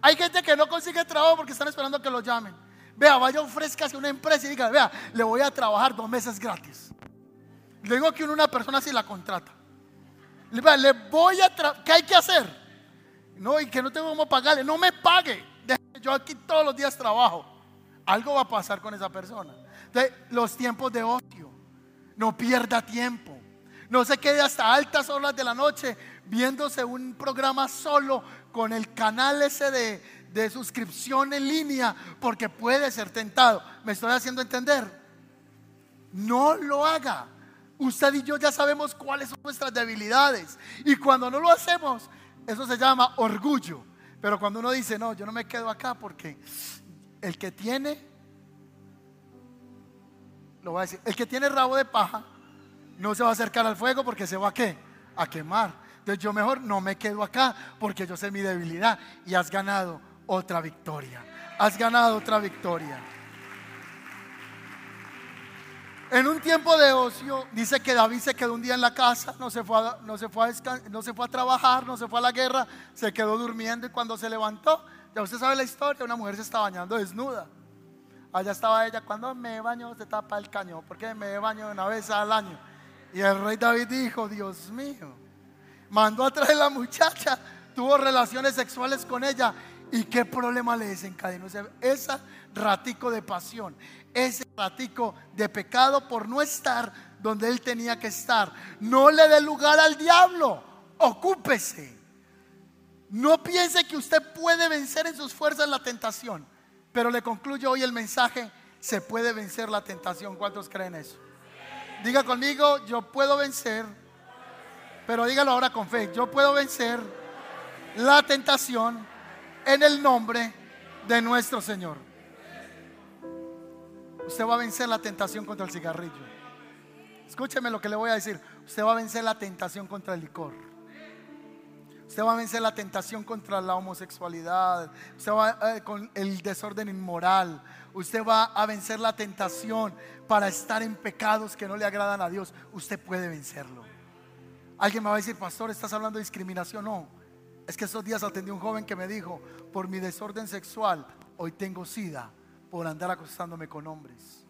Hay gente que no consigue trabajo porque están esperando que lo llamen. Vea, vaya ofrezca a una empresa y diga, vea, le voy a trabajar dos meses gratis. Le digo que una persona si la contrata. Le voy a... ¿Qué hay que hacer? No, y que no tengo cómo pagarle. No me pague. Yo aquí todos los días trabajo. Algo va a pasar con esa persona. Entonces, los tiempos de ocio. No pierda tiempo. No se quede hasta altas horas de la noche viéndose un programa solo con el canal ese de, de suscripción en línea porque puede ser tentado. ¿Me estoy haciendo entender? No lo haga. Usted y yo ya sabemos cuáles son nuestras debilidades. Y cuando no lo hacemos, eso se llama orgullo. Pero cuando uno dice, no, yo no me quedo acá porque el que tiene, lo va a decir, el que tiene rabo de paja no se va a acercar al fuego porque se va a qué? A quemar. Entonces yo mejor no me quedo acá porque yo sé mi debilidad y has ganado otra victoria. Has ganado otra victoria. En un tiempo de ocio, dice que David se quedó un día en la casa, no se, fue a, no, se fue no se fue a trabajar, no se fue a la guerra, se quedó durmiendo y cuando se levantó, ya usted sabe la historia, una mujer se está bañando desnuda. Allá estaba ella, cuando me baño se tapa el caño, porque me baño una vez al año. Y el rey David dijo, Dios mío, mandó a traer a la muchacha, tuvo relaciones sexuales con ella ¿Y qué problema le desencadenó ese, ratico de pasión? Ese ratico de pecado por no estar donde él tenía que estar. No le dé lugar al diablo. Ocúpese. No piense que usted puede vencer en sus fuerzas la tentación. Pero le concluyo hoy el mensaje. Se puede vencer la tentación. ¿Cuántos creen eso? Diga conmigo, yo puedo vencer. Pero dígalo ahora con fe. Yo puedo vencer la tentación en el nombre de nuestro Señor. Usted va a vencer la tentación contra el cigarrillo. Escúcheme lo que le voy a decir. Usted va a vencer la tentación contra el licor. Usted va a vencer la tentación contra la homosexualidad. Usted va eh, con el desorden inmoral. Usted va a vencer la tentación para estar en pecados que no le agradan a Dios. Usted puede vencerlo. Alguien me va a decir, pastor, ¿estás hablando de discriminación? No. Es que esos días atendí a un joven que me dijo, por mi desorden sexual, hoy tengo sida por andar acostándome con hombres.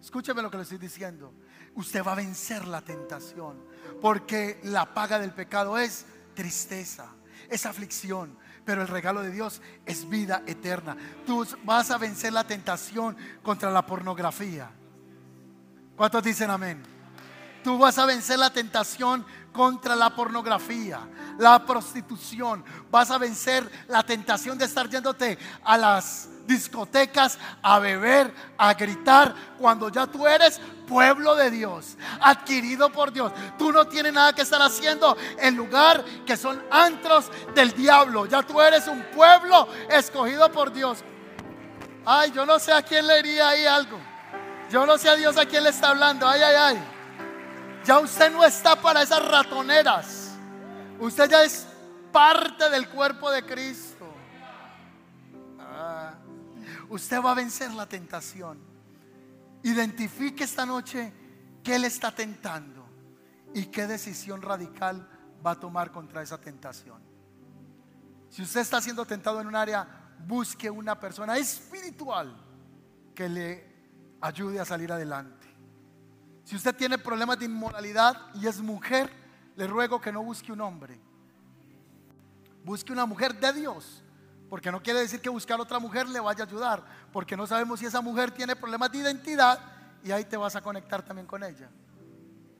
Escúcheme lo que le estoy diciendo. Usted va a vencer la tentación, porque la paga del pecado es tristeza, es aflicción, pero el regalo de Dios es vida eterna. Tú vas a vencer la tentación contra la pornografía. ¿Cuántos dicen amén? Tú vas a vencer la tentación contra la pornografía, la prostitución. Vas a vencer la tentación de estar yéndote a las discotecas a beber, a gritar, cuando ya tú eres pueblo de Dios, adquirido por Dios. Tú no tienes nada que estar haciendo en lugar que son antros del diablo. Ya tú eres un pueblo escogido por Dios. Ay, yo no sé a quién le iría ahí algo. Yo no sé a Dios a quién le está hablando. Ay, ay, ay. Ya usted no está para esas ratoneras. Usted ya es parte del cuerpo de Cristo. Ah, usted va a vencer la tentación. Identifique esta noche qué le está tentando y qué decisión radical va a tomar contra esa tentación. Si usted está siendo tentado en un área, busque una persona espiritual que le ayude a salir adelante. Si usted tiene problemas de inmoralidad y es mujer, le ruego que no busque un hombre. Busque una mujer de Dios. Porque no quiere decir que buscar otra mujer le vaya a ayudar. Porque no sabemos si esa mujer tiene problemas de identidad y ahí te vas a conectar también con ella.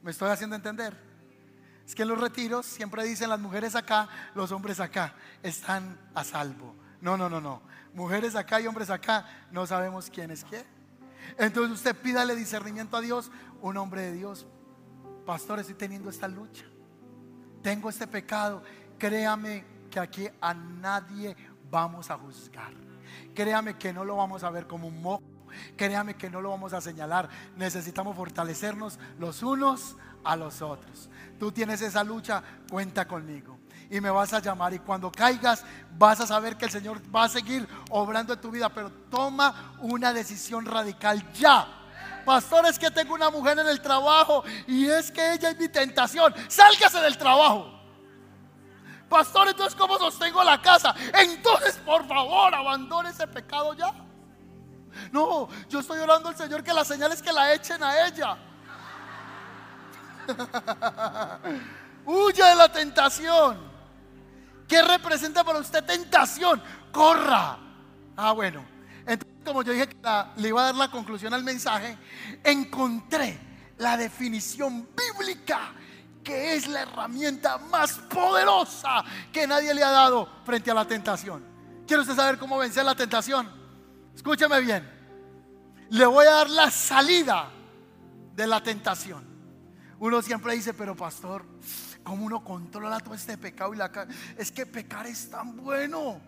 ¿Me estoy haciendo entender? Es que en los retiros siempre dicen las mujeres acá, los hombres acá están a salvo. No, no, no, no. Mujeres acá y hombres acá, no sabemos quién es quién. Entonces usted pídale discernimiento a Dios, un hombre de Dios. Pastor, estoy teniendo esta lucha. Tengo este pecado. Créame que aquí a nadie vamos a juzgar. Créame que no lo vamos a ver como un moco. Créame que no lo vamos a señalar. Necesitamos fortalecernos los unos a los otros. Tú tienes esa lucha, cuenta conmigo y me vas a llamar. Y cuando caigas, vas a saber que el Señor va a seguir obrando en tu vida. Pero toma una decisión radical ya. Pastor, es que tengo una mujer en el trabajo y es que ella es mi tentación. Sálgase del trabajo. Pastor, entonces, ¿cómo sostengo la casa? Entonces, por favor, abandone ese pecado ya. No, yo estoy orando al Señor que la señal es que la echen a ella. Huya de la tentación. ¿Qué representa para usted tentación? Corra. Ah, bueno. Entonces, como yo dije que le iba a dar la conclusión al mensaje, encontré la definición bíblica que es la herramienta más poderosa que nadie le ha dado frente a la tentación. ¿Quiere usted saber cómo vencer la tentación? Escúcheme bien. Le voy a dar la salida de la tentación. Uno siempre dice, pero pastor, ¿cómo uno controla todo este pecado y la Es que pecar es tan bueno.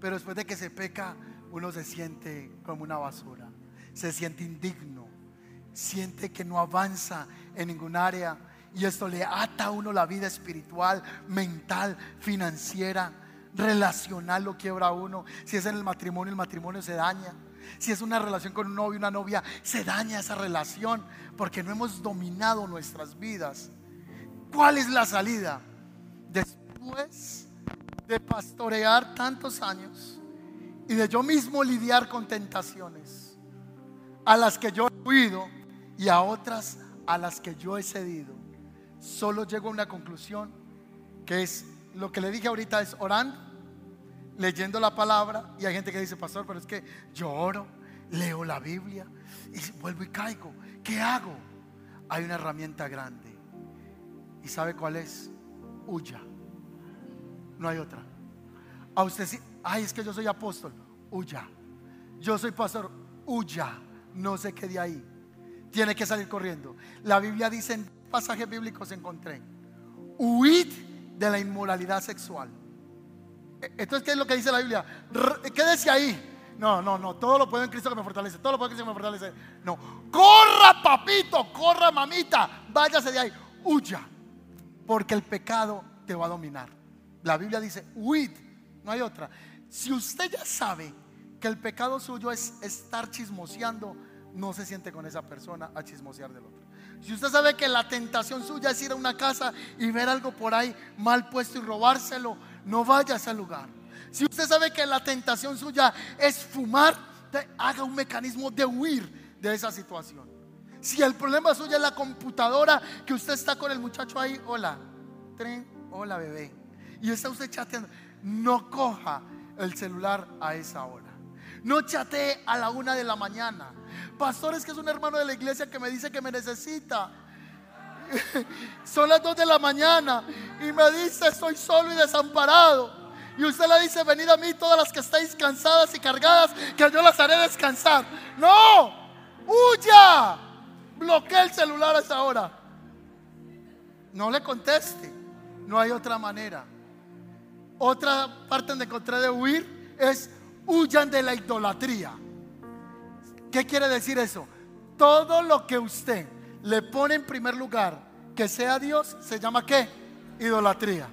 Pero después de que se peca, uno se siente como una basura. Se siente indigno. Siente que no avanza en ningún área. Y esto le ata a uno la vida espiritual, mental, financiera, relacional, lo quiebra a uno. Si es en el matrimonio, el matrimonio se daña. Si es una relación con un novio, una novia, se daña esa relación porque no hemos dominado nuestras vidas. ¿Cuál es la salida? Después de pastorear tantos años y de yo mismo lidiar con tentaciones a las que yo he huido y a otras a las que yo he cedido, solo llego a una conclusión que es lo que le dije ahorita es orando leyendo la palabra y hay gente que dice, pastor, pero es que yo oro, leo la Biblia y vuelvo y caigo. ¿Qué hago? Hay una herramienta grande. ¿Y sabe cuál es? Huya. No hay otra. A usted sí, ay, es que yo soy apóstol. Huya. Yo soy pastor. Huya. No se quede ahí. Tiene que salir corriendo. La Biblia dice en pasajes bíblicos encontré. Huid de la inmoralidad sexual entonces, ¿qué es lo que dice la Biblia? Quédese ahí. No, no, no. Todo lo puedo en Cristo que me fortalece. Todo lo puedo en Cristo que me fortalece. No. Corra, papito. Corra, mamita. Váyase de ahí. Huya. Porque el pecado te va a dominar. La Biblia dice, huid. No hay otra. Si usted ya sabe que el pecado suyo es estar chismoseando, no se siente con esa persona a chismosear del otro. Si usted sabe que la tentación suya es ir a una casa y ver algo por ahí mal puesto y robárselo, no vaya a ese lugar. Si usted sabe que la tentación suya es fumar, haga un mecanismo de huir de esa situación. Si el problema suyo es la computadora, que usted está con el muchacho ahí, hola, tren, hola bebé, y está usted chateando, no coja el celular a esa hora. No chatee a la una de la mañana. Pastor, es que es un hermano de la iglesia que me dice que me necesita. Son las 2 de la mañana y me dice, estoy solo y desamparado. Y usted le dice, venid a mí todas las que estáis cansadas y cargadas, que yo las haré descansar. No, huya. Bloquea el celular a esa hora. No le conteste. No hay otra manera. Otra parte donde encontré de huir es huyan de la idolatría. ¿Qué quiere decir eso? Todo lo que usted le pone en primer lugar que sea Dios, se llama qué? Idolatría.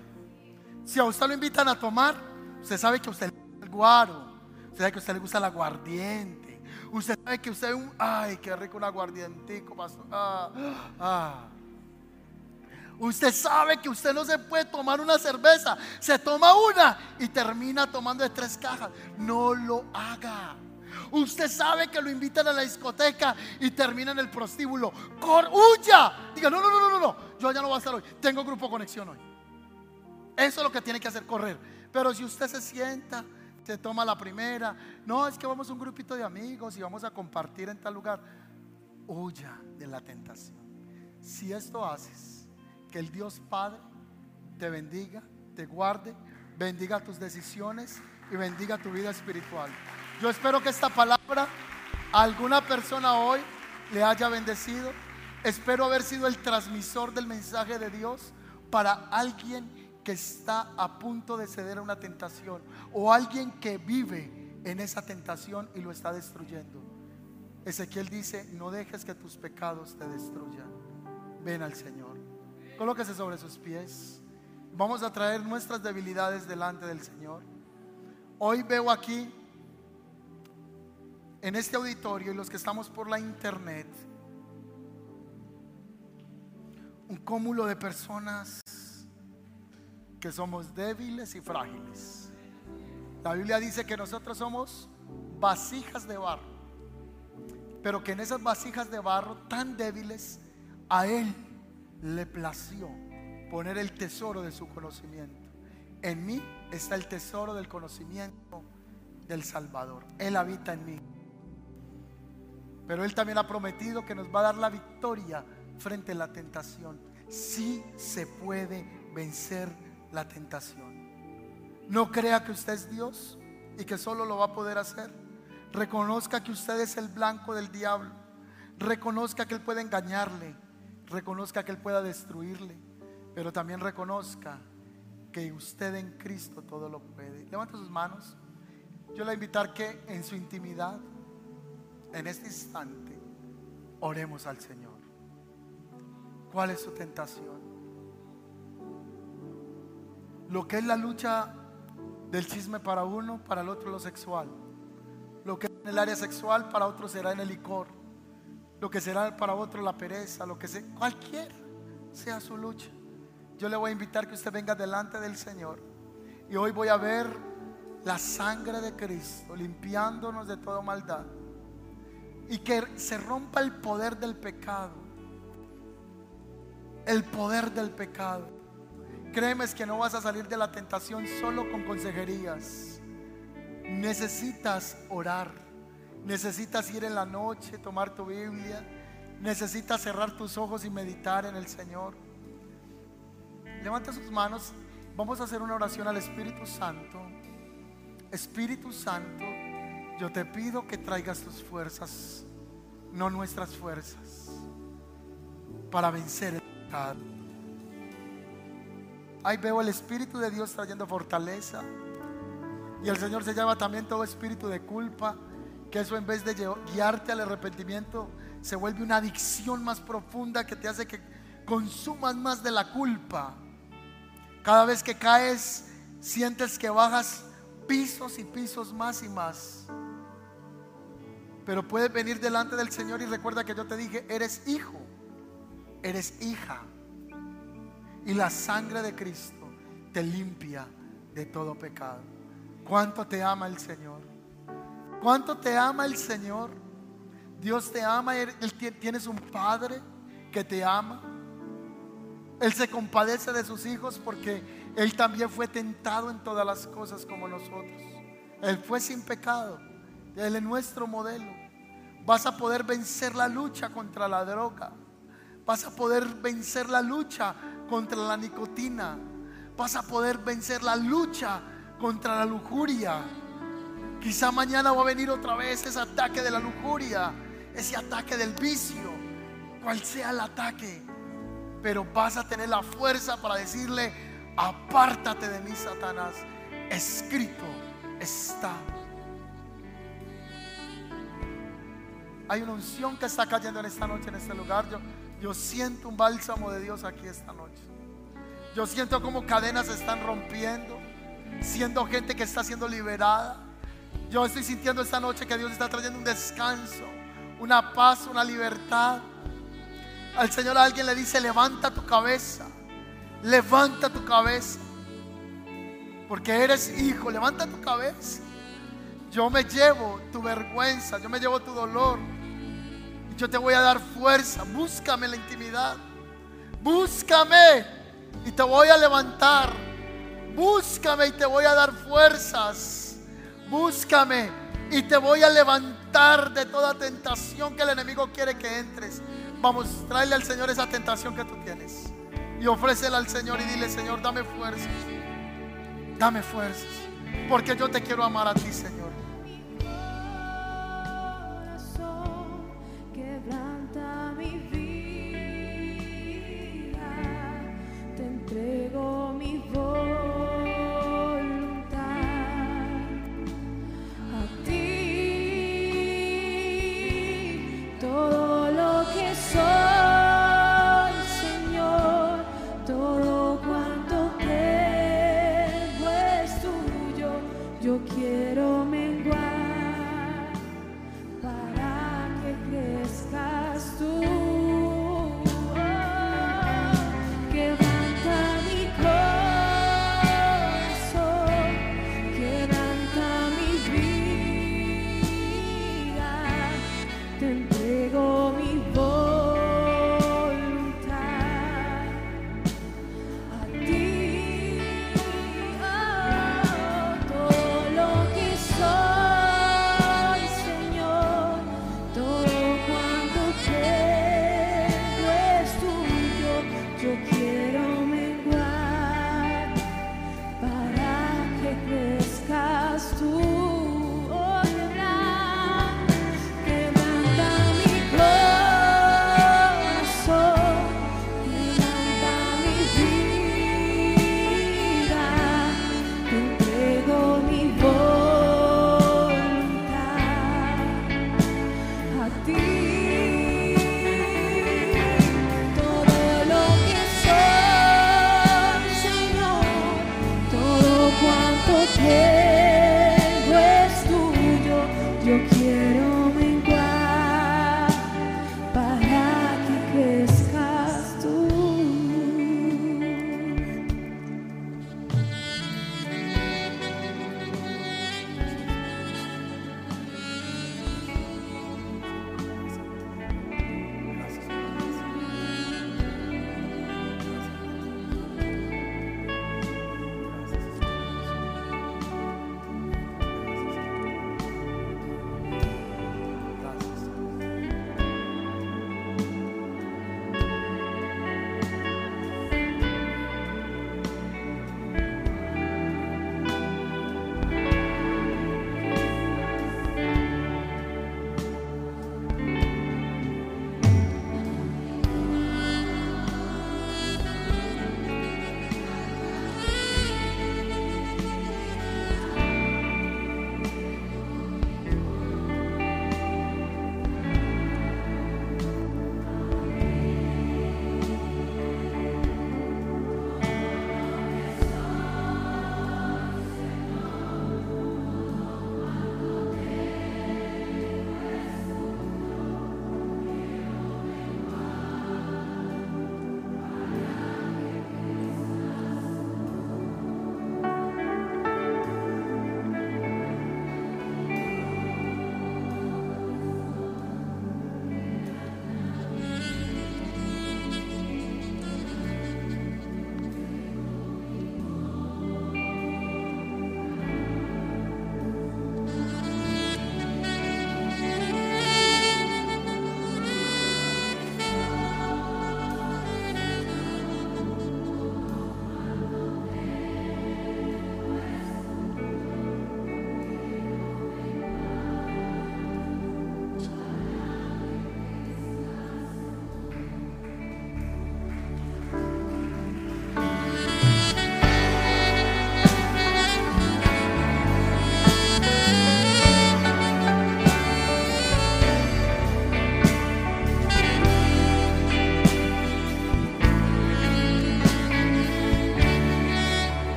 Si a usted lo invitan a tomar, usted sabe que a usted le gusta el guaro, usted sabe que a usted le gusta el aguardiente, usted sabe que usted un, ay, qué rico un aguardientico. Ah, ah. Usted sabe que usted no se puede tomar una cerveza, se toma una y termina tomando de tres cajas. No lo haga. Usted sabe que lo invitan a la discoteca y termina en el prostíbulo. Cor ¡Huya! Diga, no, no, no, no, no, yo ya no voy a estar hoy. Tengo grupo conexión hoy. Eso es lo que tiene que hacer, correr. Pero si usted se sienta, se toma la primera, no, es que vamos a un grupito de amigos y vamos a compartir en tal lugar. Huya de la tentación. Si esto haces, que el Dios Padre te bendiga, te guarde, bendiga tus decisiones y bendiga tu vida espiritual. Yo espero que esta palabra a alguna persona hoy le haya bendecido. Espero haber sido el transmisor del mensaje de Dios para alguien está a punto de ceder a una tentación o alguien que vive en esa tentación y lo está destruyendo. Ezequiel dice, no dejes que tus pecados te destruyan. Ven al Señor. Colóquese sobre sus pies. Vamos a traer nuestras debilidades delante del Señor. Hoy veo aquí en este auditorio y los que estamos por la internet, un cúmulo de personas que somos débiles y frágiles. La Biblia dice que nosotros somos vasijas de barro, pero que en esas vasijas de barro tan débiles a Él le plació poner el tesoro de su conocimiento. En mí está el tesoro del conocimiento del Salvador. Él habita en mí. Pero Él también ha prometido que nos va a dar la victoria frente a la tentación. Sí se puede vencer la tentación. No crea que usted es Dios y que solo lo va a poder hacer. Reconozca que usted es el blanco del diablo. Reconozca que Él puede engañarle. Reconozca que Él pueda destruirle. Pero también reconozca que usted en Cristo todo lo puede. Levanta sus manos. Yo le voy a invitar que en su intimidad, en este instante, oremos al Señor. ¿Cuál es su tentación? Lo que es la lucha del chisme para uno, para el otro lo sexual. Lo que es en el área sexual, para otro será en el licor. Lo que será para otro la pereza, lo que sea, cualquier sea su lucha. Yo le voy a invitar que usted venga delante del Señor. Y hoy voy a ver la sangre de Cristo limpiándonos de toda maldad. Y que se rompa el poder del pecado. El poder del pecado. Créeme que no vas a salir de la tentación solo con consejerías. Necesitas orar. Necesitas ir en la noche, tomar tu Biblia. Necesitas cerrar tus ojos y meditar en el Señor. Levanta sus manos. Vamos a hacer una oración al Espíritu Santo. Espíritu Santo, yo te pido que traigas tus fuerzas, no nuestras fuerzas, para vencer el pecado. Ahí veo el Espíritu de Dios trayendo fortaleza. Y el Señor se llama también todo espíritu de culpa, que eso en vez de guiarte al arrepentimiento, se vuelve una adicción más profunda que te hace que consumas más de la culpa. Cada vez que caes, sientes que bajas pisos y pisos más y más. Pero puedes venir delante del Señor y recuerda que yo te dije, eres hijo, eres hija. Y la sangre de Cristo te limpia de todo pecado. ¿Cuánto te ama el Señor? ¿Cuánto te ama el Señor? Dios te ama, Él, tienes un Padre que te ama. Él se compadece de sus hijos porque Él también fue tentado en todas las cosas como nosotros. Él fue sin pecado. Él es nuestro modelo. Vas a poder vencer la lucha contra la droga. Vas a poder vencer la lucha contra la nicotina. Vas a poder vencer la lucha contra la lujuria. Quizá mañana va a venir otra vez ese ataque de la lujuria, ese ataque del vicio, cual sea el ataque pero vas a tener la fuerza para decirle, apártate de mí, Satanás. Escrito está. Hay una unción que está cayendo en esta noche, en este lugar. Yo, yo siento un bálsamo de Dios aquí esta noche. Yo siento como cadenas se están rompiendo. Siento gente que está siendo liberada. Yo estoy sintiendo esta noche que Dios está trayendo un descanso, una paz, una libertad. Al Señor alguien le dice, levanta tu cabeza, levanta tu cabeza, porque eres hijo, levanta tu cabeza. Yo me llevo tu vergüenza, yo me llevo tu dolor. Yo te voy a dar fuerza. Búscame la intimidad. Búscame y te voy a levantar. Búscame y te voy a dar fuerzas. Búscame y te voy a levantar de toda tentación que el enemigo quiere que entres. Vamos, tráele al Señor esa tentación que tú tienes. Y ofrécela al Señor y dile, Señor, dame fuerzas. Dame fuerzas. Porque yo te quiero amar a ti, Señor.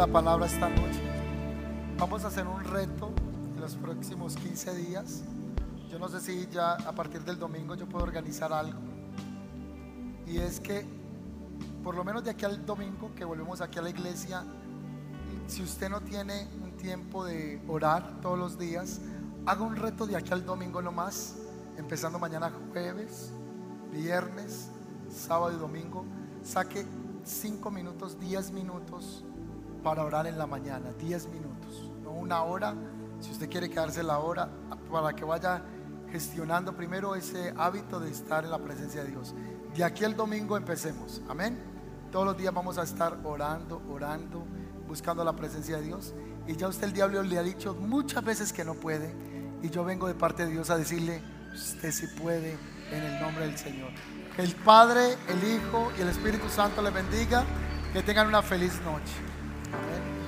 La palabra esta noche. Vamos a hacer un reto en los próximos 15 días. Yo no sé si ya a partir del domingo yo puedo organizar algo. Y es que por lo menos de aquí al domingo que volvemos aquí a la iglesia, si usted no tiene un tiempo de orar todos los días, haga un reto de aquí al domingo nomás, empezando mañana jueves, viernes, sábado y domingo. Saque 5 minutos, 10 minutos para orar en la mañana, 10 minutos, no una hora. Si usted quiere quedarse la hora, para que vaya gestionando primero ese hábito de estar en la presencia de Dios. De aquí al domingo empecemos, amén. Todos los días vamos a estar orando, orando, buscando la presencia de Dios. Y ya usted el diablo le ha dicho muchas veces que no puede. Y yo vengo de parte de Dios a decirle, usted sí puede en el nombre del Señor. Que el Padre, el Hijo y el Espíritu Santo le bendiga. Que tengan una feliz noche. Amén.